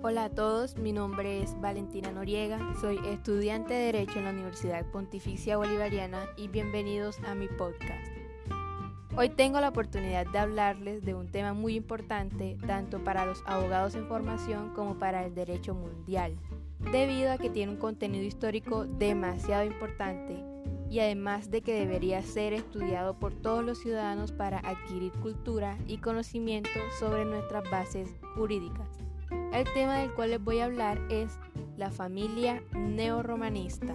Hola a todos, mi nombre es Valentina Noriega, soy estudiante de Derecho en la Universidad Pontificia Bolivariana y bienvenidos a mi podcast. Hoy tengo la oportunidad de hablarles de un tema muy importante tanto para los abogados en formación como para el derecho mundial, debido a que tiene un contenido histórico demasiado importante y además de que debería ser estudiado por todos los ciudadanos para adquirir cultura y conocimiento sobre nuestras bases jurídicas. El tema del cual les voy a hablar es la familia neorromanista,